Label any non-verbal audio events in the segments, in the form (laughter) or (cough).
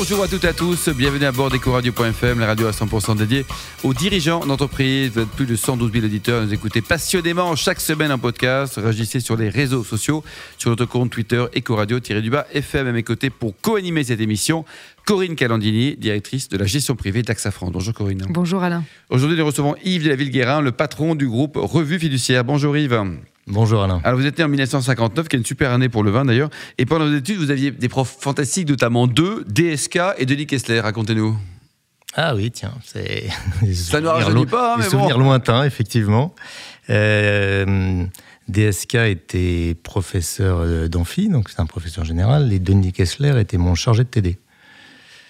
Bonjour à toutes et à tous, bienvenue à bord d'Ecoradio.fm, la radio à 100% dédiée aux dirigeants d'entreprise. Vous êtes plus de 112 000 auditeurs, nous écoutez passionnément chaque semaine un podcast. Réagissez sur les réseaux sociaux, sur notre compte Twitter Ecoradio-du-bas FM à mes côtés pour co-animer cette émission. Corinne Calandini, directrice de la gestion privée d'AXA France. Bonjour Corinne. Bonjour Alain. Aujourd'hui, nous recevons Yves de la Ville-Guérin, le patron du groupe Revue Fiduciaire. Bonjour Yves. Bonjour Alain. Alors vous êtes né en 1959, qui est une super année pour le vin d'ailleurs. Et pendant vos études, vous aviez des profs fantastiques, notamment deux, DSK et Denis Kessler. Racontez-nous. Ah oui, tiens, c'est. (laughs) Ça ne rajeunit pas, hein, mais des souvenirs lointains, effectivement. Euh, DSK était professeur d'amphi, donc c'est un professeur général, et Denis Kessler était mon chargé de TD.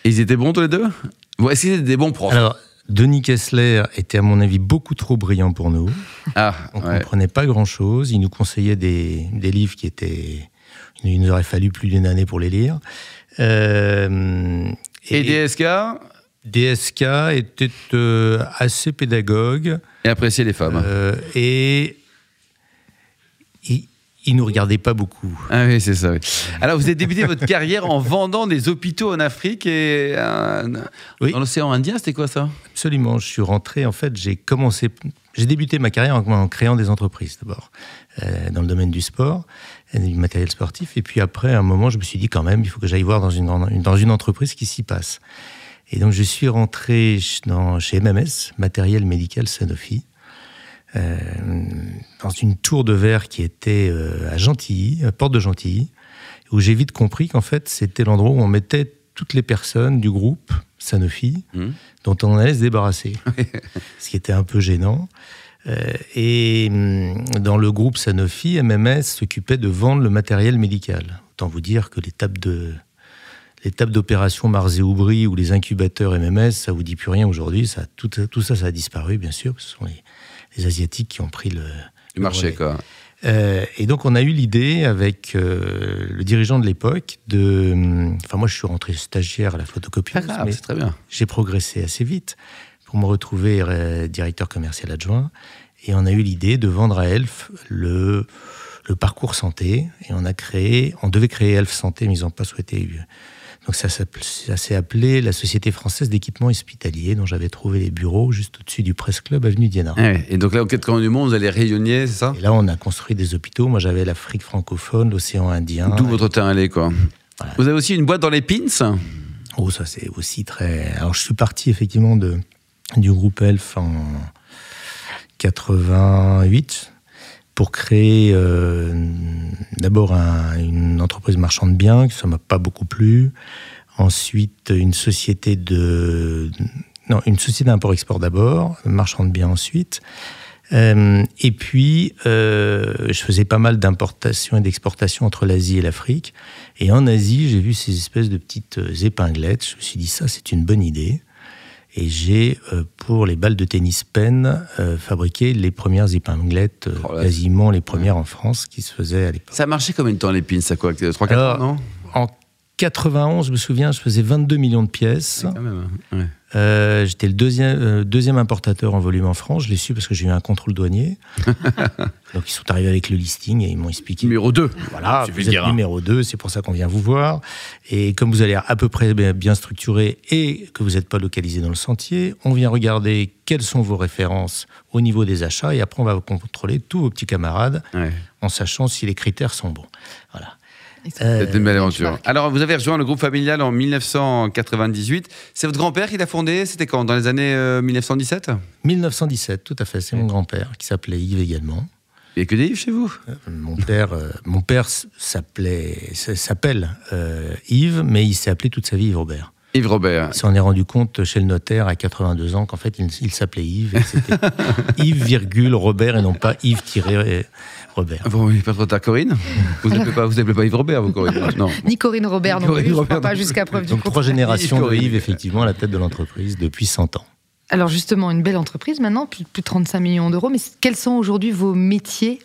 Et ils étaient bons tous les deux? Est-ce qu'ils étaient des bons profs? Alors, Denis Kessler était, à mon avis, beaucoup trop brillant pour nous. Ah, on ne comprenait pas grand-chose. Il nous conseillait des, livres qui étaient... Il nous aurait fallu plus d'une année pour les lire. Euh, et, DSK DSK était euh, assez pédagogue. Et appréciait les femmes. Euh, et il nous regardait pas beaucoup. Ah oui, c'est ça. Alors, vous avez débuté votre carrière en vendant des hôpitaux en Afrique et dans l'océan Indien, c'était quoi ça? Absolument. Je suis rentré, en fait, j'ai commencé, j'ai débuté ma carrière en, créant des entreprises d'abord, euh, dans le domaine du sport, du matériel sportif. Et puis après, à un moment, je me suis dit quand même, il faut que j'aille voir dans une, dans une entreprise ce qui s'y passe. Et donc, je suis rentré dans, chez MMS, Matériel Médical Sanofi. Euh, dans une tour de verre qui était euh, à Gentilly, à Porte de Gentilly, où j'ai vite compris qu'en fait, c'était l'endroit où on mettait toutes les personnes du groupe Sanofi mmh. dont on allait se débarrasser. (laughs) ce qui était un peu gênant. Euh, et mmh, dans le groupe Sanofi, MMS s'occupait de vendre le matériel médical. Autant vous dire que tables de tables d'opération Mars et Oubry ou les incubateurs MMS, ça vous dit plus rien aujourd'hui. Ça, tout, tout, ça, ça a disparu, bien sûr. Ce sont les, les Asiatiques qui ont pris le, marché. Quoi. Euh, et donc, on a eu l'idée avec euh, le dirigeant de l'époque de. Hum, enfin, moi, je suis rentré stagiaire à la photocopieuse. Ah, mais très bien. J'ai progressé assez vite pour me retrouver euh, directeur commercial adjoint. Et on a eu l'idée de vendre à Elf le, le parcours santé. Et on a créé. On devait créer Elf Santé, mais ils n'ont pas souhaité donc ça, s'est appelé la Société française d'équipement hospitalier, dont j'avais trouvé les bureaux juste au-dessus du Presse Club, avenue Diana. Ah et donc là, au quatre coins du monde, vous allez rayonner, c'est ça? Et là, on a construit des hôpitaux. Moi, j'avais l'Afrique francophone, l'océan Indien. D'où votre terrain allé, quoi. Vous avez aussi une boîte dans les pins? Oh, ça, c'est aussi très. Alors, je suis parti effectivement de, du groupe Elf en 88 pour créer euh, d'abord une entreprise marchande de biens, ça m'a pas beaucoup plu. Ensuite, une société de non, une société d'import-export d'abord, marchand de biens ensuite. Euh, et puis, euh, je faisais pas mal d'importation et d'exportation entre l'Asie et l'Afrique. Et en Asie, j'ai vu ces espèces de petites épinglettes. Je me suis dit, ça, c'est une bonne idée. Et j'ai, euh, pour les balles de tennis pen, euh, fabriqué les premières épinglettes, euh, oh quasiment les premières en France qui se faisaient à l'époque. Ça marchait combien de temps les pins Ça quoi 3-4 ans, non? En 91, je me souviens, je faisais 22 millions de pièces. quand même, ouais. Euh, j'étais le deuxième, euh, deuxième importateur en volume en France. Je l'ai su parce que j'ai eu un contrôle douanier. (laughs) Donc ils sont arrivés avec le listing et ils m'ont expliqué. Numéro 2. Voilà, vous êtes numéro 2, c'est pour ça qu'on vient vous voir. Et comme vous allez à peu près bien structuré et que vous n'êtes pas localisé dans le sentier, on vient regarder quelles sont vos références au niveau des achats et après on va contrôler tous vos petits camarades en sachant si les critères sont bons. Voilà. Euh, C'était une belle aventure. Alors, vous avez rejoint le groupe familial en 1998. C'est votre grand-père qui l'a fondé C'était quand? Dans les années 1917 euh, 1917, tout à fait. C'est mon grand-père qui s'appelait Yves également. Il n'y a que des Yves chez vous? Euh, Mon père, mon père s'appelait, s'appelle Yves, mais il s'est appelé toute sa vie Yves Robert. Yves Robert. Il s'en est rendu compte chez le notaire à 82 ans qu'en fait il, s'appelait Yves. c'était (laughs) Yves, virgule, Robert et non pas Yves Robert. Bon, oui, pas trop tard, Corinne? Vous n'appelez pas, vous pas Yves Robert, vous, Corinne? Non. (laughs) Ni Corinne Robert, non plus. Robert, pas jusqu'à preuve du Donc, trois générations de Yves, effectivement, à la tête de l'entreprise depuis 100 ans. Alors, justement, une belle entreprise maintenant, plus, de 35 millions d'euros. Mais quels sont aujourd'hui vos métiers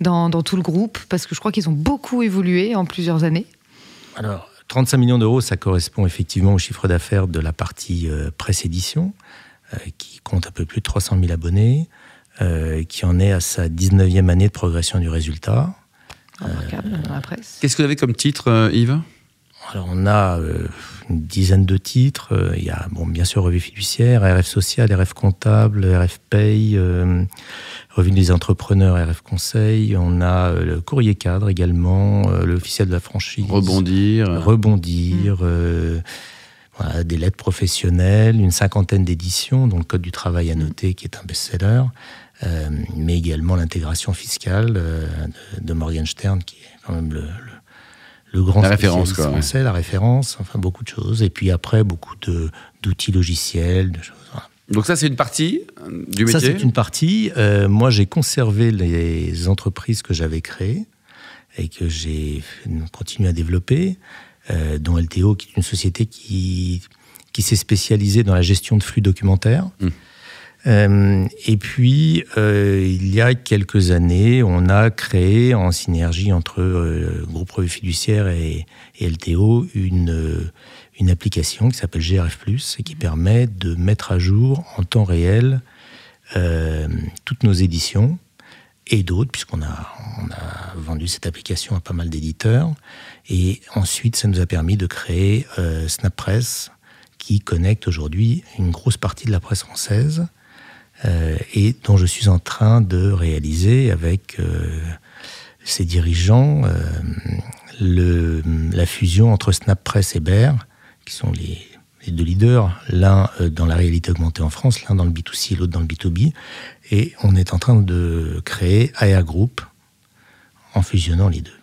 dans, dans tout le groupe? Parce que je crois qu'ils ont beaucoup évolué en plusieurs années. Alors, 35 millions d'euros, ça correspond effectivement au chiffre d'affaires de la partie euh, presse édition, euh, qui compte un peu plus de 300 000 abonnés. qui en est à sa 19e année de progression du résultat. Remarquable dans la presse. Qu'est-ce que vous avez comme titre, Yves? Alors on a euh, une dizaine de titres. Euh, il y a bon, bien sûr Revue fiduciaire, RF social, RF comptable, RF paye, euh, Revue des entrepreneurs, RF conseil. On a le courrier cadre également, l'officiel de la franchise. Rebondir. Rebondir. Voilà, des lettres professionnelles, une cinquantaine d'éditions, dont le Code du travail à noter, qui est un best-seller, mais également l'intégration fiscale de, Morgan Stern, qui est quand même le le grand la référence, quoi, français, la référence, enfin beaucoup de choses. Et puis après, beaucoup d'outils logiciels, de choses. Donc ça, c'est une partie euh, du métier Ça, c'est une partie. Euh, moi, j'ai conservé les entreprises que j'avais créées et que j'ai continué à développer, euh, dont LTO, qui est une société qui, qui s'est spécialisée dans la gestion de flux documentaires. Mmh. Euh, et puis, euh, il y a quelques années, on a créé en synergie entre euh, Groupe Revue Fiduciaire et, LTO une, une application qui s'appelle GRF et qui permet de mettre à jour en temps réel toutes nos éditions et d'autres, puisqu'on a, a vendu cette application à pas mal d'éditeurs. Et ensuite, ça nous a permis de créer SnapPress, qui connecte aujourd'hui une grosse partie de la presse française euh, et dont je suis en train de réaliser avec ses euh, dirigeants euh, la fusion entre SnapPress et Bear, qui sont les, deux leaders, l'un dans la réalité augmentée en France, l'un dans le B2C et l'autre dans le B2B. Et on est en train de créer AR Group en fusionnant les deux.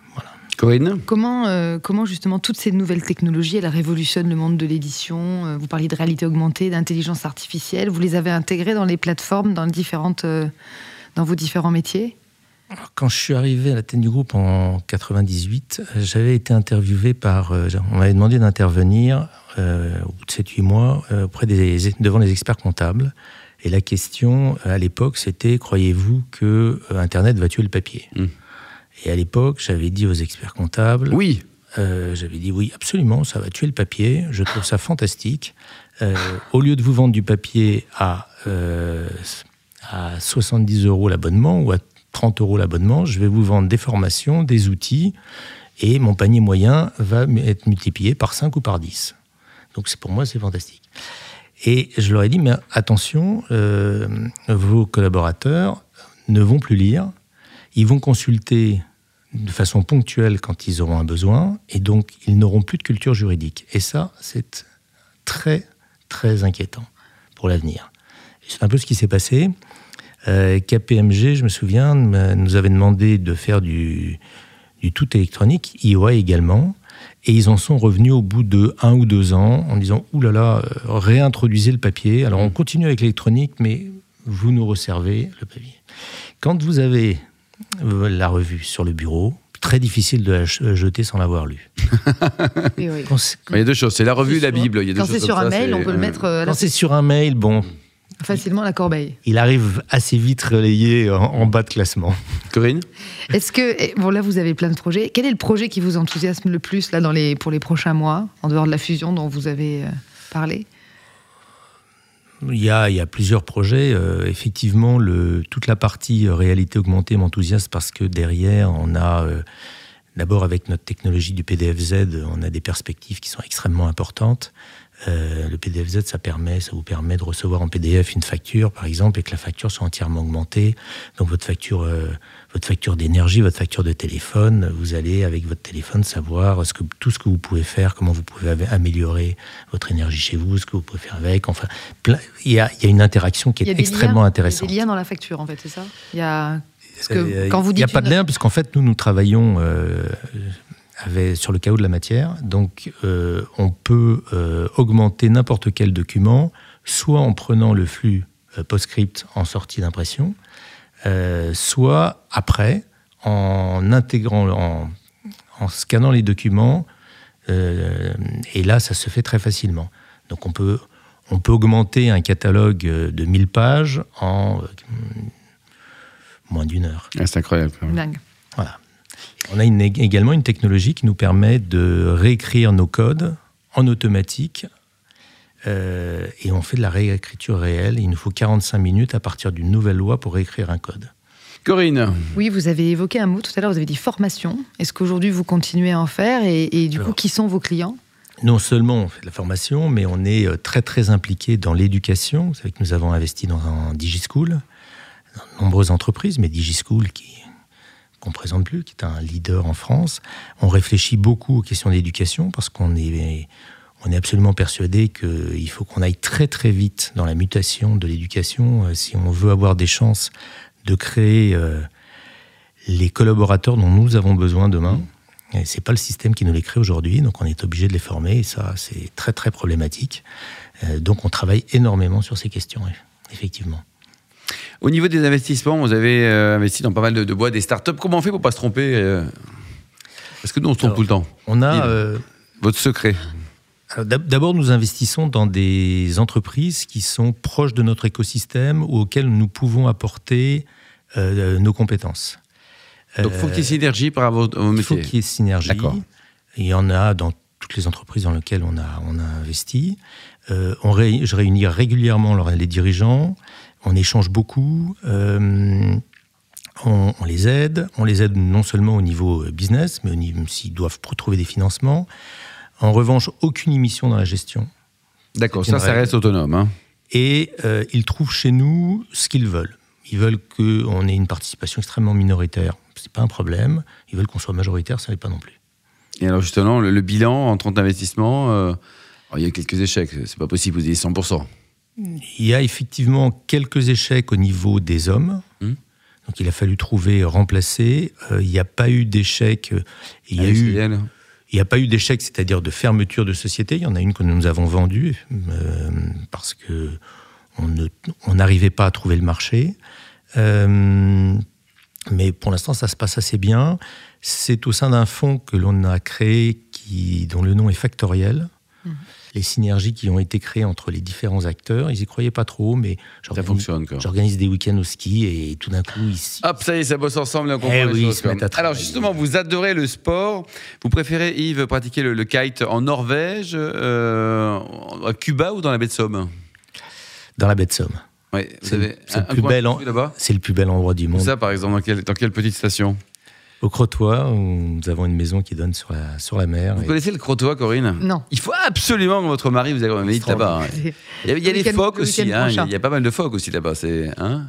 Comment, euh, comment justement toutes ces nouvelles technologies, elles révolutionnent le monde de l'édition? Euh, Vous parliez de réalité augmentée, d'intelligence artificielle. Vous les avez intégrées dans les plateformes, dans, différentes, euh, dans vos différents métiers? Quand je suis arrivé à la tête du groupe en 98, j'avais été interviewé par. on m'avait demandé d'intervenir au bout de 7-8 mois auprès des, devant les experts comptables. Et la question à l'époque, c'était croyez-vous que Internet va tuer le papier? Mmh. Et à l'époque, j'avais dit aux experts comptables. Oui. Euh, j'avais dit oui, absolument, ça va tuer le papier. Je trouve ça fantastique. Euh, au lieu de vous vendre du papier à, euh, à 70 euros l'abonnement ou à 30 euros l'abonnement, je vais vous vendre des formations, des outils, et mon panier moyen va être multiplié par 5 ou par 10. Donc pour moi, c'est fantastique. Et je leur ai dit, mais attention, vos collaborateurs ne vont plus lire, ils vont consulter de façon ponctuelle quand ils auront un besoin, et donc ils n'auront plus de culture juridique. Et ça, c'est très, très inquiétant pour l'avenir. C'est un peu ce qui s'est passé. Euh, KPMG, je me souviens, nous avait demandé de faire du, tout électronique, IOA également, et ils en sont revenus au bout de un ou deux ans en disant Ouh là là, réintroduisez le papier. Alors on continue avec l'électronique, mais vous nous resservez le papier. Quand vous avez euh, la revue sur le bureau. Très difficile de la jeter sans l'avoir lu. (laughs) il y a deux choses, c'est la revue et la Bible. Quand c'est sur un mail, on peut le mettre. Euh, Quand c'est sur un mail, bon. Facilement à la corbeille. Il arrive assez vite relayé en, bas de classement. Corinne Est-ce que. Eh, bon, là, vous avez plein de projets. Quel est le projet qui vous enthousiasme le plus là, dans les, pour les prochains mois, en dehors de la fusion dont vous avez euh, parlé? Il y, a, il y a, plusieurs projets. Euh, effectivement, le, toute la partie euh, réalité augmentée m'enthousiasme parce que derrière, on a euh, d'abord avec notre technologie du PDF-Z, on a des perspectives qui sont extrêmement importantes. Euh, le PDF-Z, ça permet, ça vous permet de recevoir en PDF une facture, par exemple, et que la facture soit entièrement augmentée. Donc votre facture, euh, votre facture d'énergie, votre facture de téléphone, vous allez avec votre téléphone savoir ce que, tout ce que vous pouvez faire, comment vous pouvez améliorer votre énergie chez vous, ce que vous pouvez faire avec. Enfin, il y a, y a, une interaction qui est extrêmement intéressante. Il y a des liens dans la facture, en fait, c'est ça? Il y a euh, quand vous Il n'y a pas de lien, puisqu'en fait, nous, nous travaillons sur le chaos de la matière. Donc, euh, on peut euh, augmenter n'importe quel document, soit en prenant le flux euh, PostScript en sortie d'impression, soit après, en intégrant, en, en scannant les documents. et là, ça se fait très facilement. Donc, on peut, on peut augmenter un catalogue de 1000 pages en moins d'une heure. Ah, c'est incroyable. Dingue. Voilà. On a également une technologie qui nous permet de réécrire nos codes en automatique et on fait de la réécriture réelle. Il nous faut 45 minutes à partir d'une nouvelle loi pour réécrire un code. Corinne. Oui, vous avez évoqué un mot tout à l'heure, vous avez dit formation. Est-ce qu'aujourd'hui vous continuez à en faire et, du coup, qui sont vos clients? non seulement on fait de la formation, mais on est euh, très très impliqué dans l'éducation. Vous savez que nous avons investi dans un DigiSchool, de nombreuses entreprises, mais DigiSchool qui qu'on présente plus, qui est un leader en France. On réfléchit beaucoup aux questions d'éducation parce qu'on est on est absolument persuadé qu'il faut qu'on aille très très vite dans la mutation de l'éducation euh, si on veut avoir des chances de créer euh, les collaborateurs dont nous avons besoin demain. Et c'est pas le système qui nous les crée aujourd'hui, donc on est obligé de les former, et ça, c'est très très problématique. Euh, donc on travaille énormément sur ces questions, effectivement. Au niveau des investissements, vous avez euh, investi dans pas mal de, de boîtes, des startups. Comment on fait pour pas se tromper Parce que nous, on se trompe tout le temps. On a votre secret. D'abord, nous investissons dans des entreprises qui sont proches de notre écosystème ou auxquelles nous pouvons apporter euh, nos compétences. Donc, il faut qu'il y ait synergie par rapport au métier. Il faut qu'il y ait synergie. Il y en a dans toutes les entreprises dans lesquelles on a, on a investi. Euh, on je réunis régulièrement les dirigeants. On échange beaucoup. Euh, on, on, les aide. On les aide non seulement au niveau business, mais s'ils doivent trouver des financements. En revanche, aucune émission dans la gestion. D'accord, ça, ça reste autonome. Hein. Et euh, ils trouvent chez nous ce qu'ils veulent. Ils veulent qu'on ait une participation extrêmement minoritaire. C'est pas un problème. Ils veulent qu'on soit majoritaire, ça n'est pas non plus. Et alors justement, le, bilan en 30 investissements, euh, il y a quelques échecs. C'est pas possible, vous dites 100%. Il y a effectivement quelques échecs au niveau des hommes. Hmm. Donc il a fallu trouver, remplacer. Euh, il n'y a pas eu d'échec. Il y a eu. Il n'y a pas eu d'échec, c'est-à-dire de fermeture de société. Il y en a une que nous avons vendue euh, parce que on n'arrivait pas à trouver le marché. Euh, mais pour l'instant, ça se passe assez bien. C'est au sein d'un fonds que l'on a créé qui, dont le nom est Factoriel. Mmh les synergies qui ont été créées entre les différents acteurs. Ils y croyaient pas trop, mais ça fonctionne. J'organise des week-ends au ski et tout d'un coup, ici. Hop, ça y est, ça bosse ensemble. On comprend eh les choses, Alors justement, vous adorez le sport. Vous préférez, Yves, pratiquer le, kite en Norvège, euh, à Cuba ou dans la baie de Somme? Dans la baie de Somme. Oui, c'est le, plus bel le plus bel endroit du monde. Ça, par exemple, dans quelle petite station? Au Crotoy, où nous avons une maison qui donne sur la, sur la mer. Vous connaissez le Crotoy, Corinne Non. Il faut absolument que votre mari vous ait là-bas. Hein. Il y a, des phoques aussi, hein. il y a pas mal de phoques aussi là-bas. C'est hein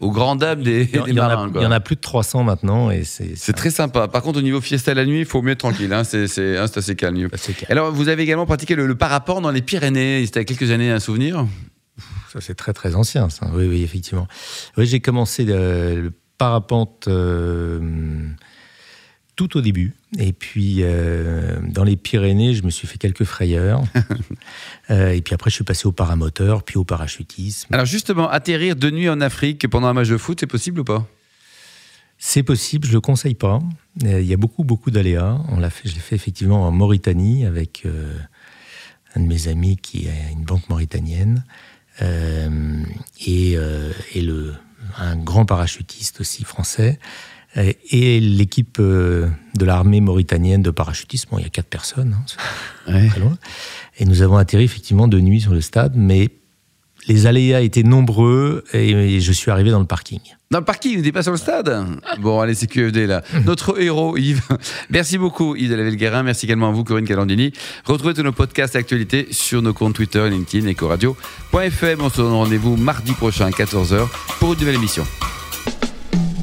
Au grand dame des, il y, marins. il y en a plus de 300 maintenant. et C'est très sympa. Par contre, au niveau fiesta la nuit, il faut mieux être tranquille. c'est assez calme. Alors, vous avez également pratiqué le, paraport dans les Pyrénées. C'était il y a quelques années un souvenir Ça, c'est très très ancien, ça. Oui, oui, effectivement. Oui, j'ai commencé le, parapente. Euh, tout au début. Et puis, euh, dans les Pyrénées, je me suis fait quelques frayeurs. (laughs) Euh, et puis après, je suis passé au paramoteur, puis au parachutisme. Alors justement, atterrir de nuit en Afrique pendant un match de foot, c'est possible ou pas? C'est possible, je ne le conseille pas. Euh, il y a beaucoup, beaucoup d'aléas. On l'a fait, je l'ai fait effectivement en Mauritanie avec un de mes amis qui est une banque mauritanienne. et, et le, un grand parachutiste aussi français et l'équipe euh, de l'armée mauritanienne de parachutisme. il y a quatre personnes, hein, (laughs) très loin. Et nous avons atterri effectivement de nuit sur le stade, mais les aléas étaient nombreux et je suis arrivé dans le parking. Dans le parking, vous n'étiez pas sur le stade Bon, allez, c'est QFD là. (laughs) Notre héros, Yves. Merci beaucoup, Yves de la Guérin. Merci également à vous, Corinne Calandini. Retrouvez tous nos podcasts et actualités sur nos comptes Twitter, LinkedIn, Ecoradio.fm. On se donne rendez-vous mardi prochain à 14h pour une nouvelle émission.